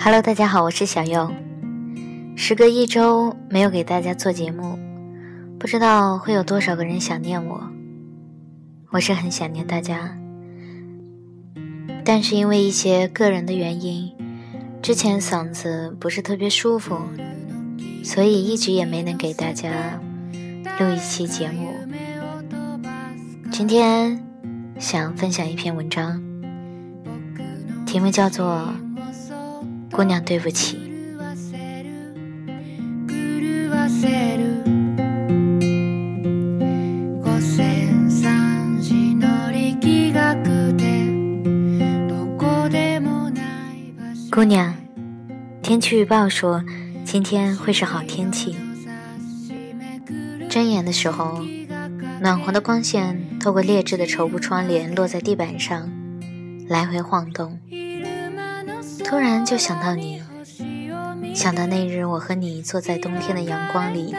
Hello，大家好，我是小右。时隔一周没有给大家做节目，不知道会有多少个人想念我。我是很想念大家，但是因为一些个人的原因，之前嗓子不是特别舒服，所以一直也没能给大家录一期节目。今天想分享一篇文章，题目叫做。姑娘，对不起。姑娘，天气预报说今天会是好天气。睁眼的时候，暖黄的光线透过劣质的绸布窗帘落在地板上，来回晃动。突然就想到你，想到那日我和你坐在冬天的阳光里，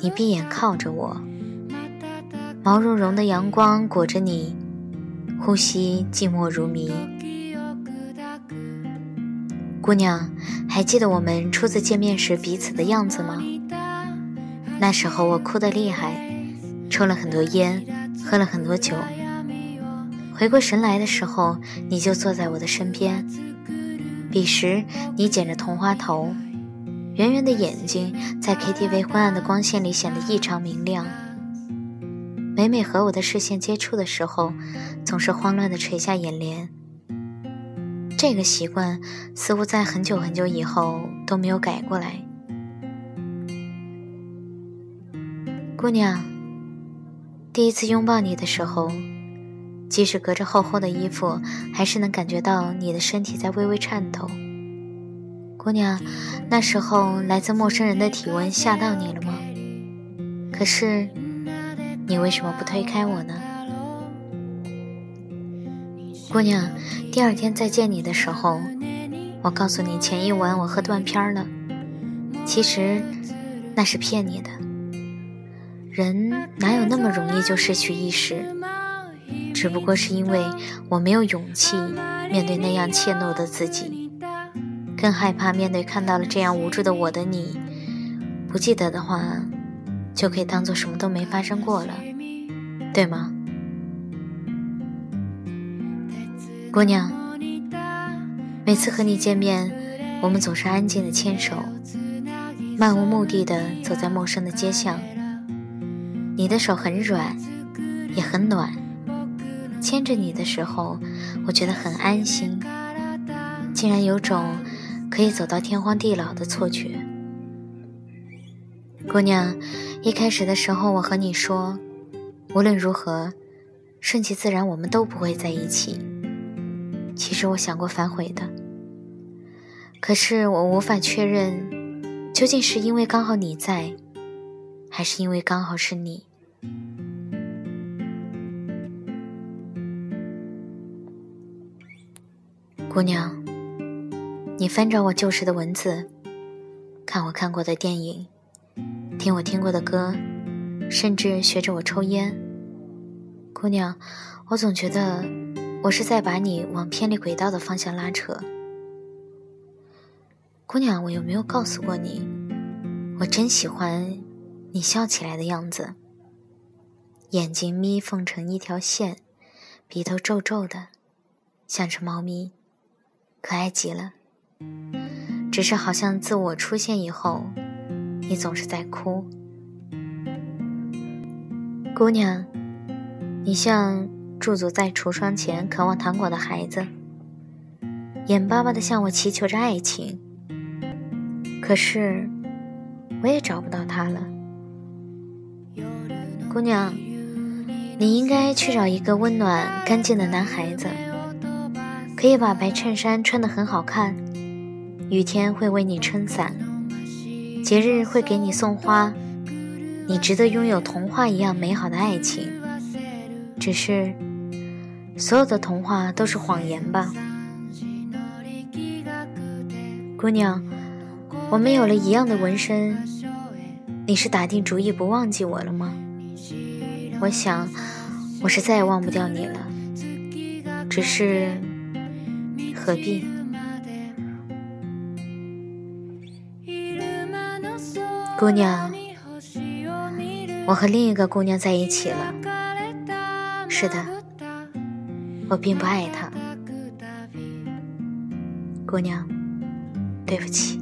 你闭眼靠着我，毛茸茸的阳光裹着你，呼吸寂寞如谜。姑娘，还记得我们初次见面时彼此的样子吗？那时候我哭得厉害，抽了很多烟，喝了很多酒。回过神来的时候，你就坐在我的身边。彼时，你剪着同花头，圆圆的眼睛在 KTV 昏暗的光线里显得异常明亮。每每和我的视线接触的时候，总是慌乱地垂下眼帘。这个习惯似乎在很久很久以后都没有改过来。姑娘，第一次拥抱你的时候。即使隔着厚厚的衣服，还是能感觉到你的身体在微微颤抖。姑娘，那时候来自陌生人的体温吓到你了吗？可是，你为什么不推开我呢？姑娘，第二天再见你的时候，我告诉你前一晚我喝断片儿了。其实，那是骗你的。人哪有那么容易就失去意识？只不过是因为我没有勇气面对那样怯懦的自己，更害怕面对看到了这样无助的我的你。不记得的话，就可以当做什么都没发生过了，对吗，姑娘？每次和你见面，我们总是安静的牵手，漫无目的的走在陌生的街巷。你的手很软，也很暖。牵着你的时候，我觉得很安心，竟然有种可以走到天荒地老的错觉。姑娘，一开始的时候，我和你说，无论如何，顺其自然，我们都不会在一起。其实我想过反悔的，可是我无法确认，究竟是因为刚好你在，还是因为刚好是你。姑娘，你翻找我旧时的文字，看我看过的电影，听我听过的歌，甚至学着我抽烟。姑娘，我总觉得我是在把你往偏离轨道的方向拉扯。姑娘，我有没有告诉过你，我真喜欢你笑起来的样子，眼睛眯缝成一条线，鼻头皱皱的，像只猫咪。可爱极了，只是好像自我出现以后，你总是在哭。姑娘，你像驻足在橱窗前渴望糖果的孩子，眼巴巴的向我祈求着爱情。可是，我也找不到他了。姑娘，你应该去找一个温暖干净的男孩子。可以把白衬衫穿得很好看，雨天会为你撑伞，节日会给你送花，你值得拥有童话一样美好的爱情。只是，所有的童话都是谎言吧，姑娘。我们有了一样的纹身，你是打定主意不忘记我了吗？我想，我是再也忘不掉你了，只是。何必姑娘，我和另一个姑娘在一起了。是的，我并不爱她。姑娘，对不起。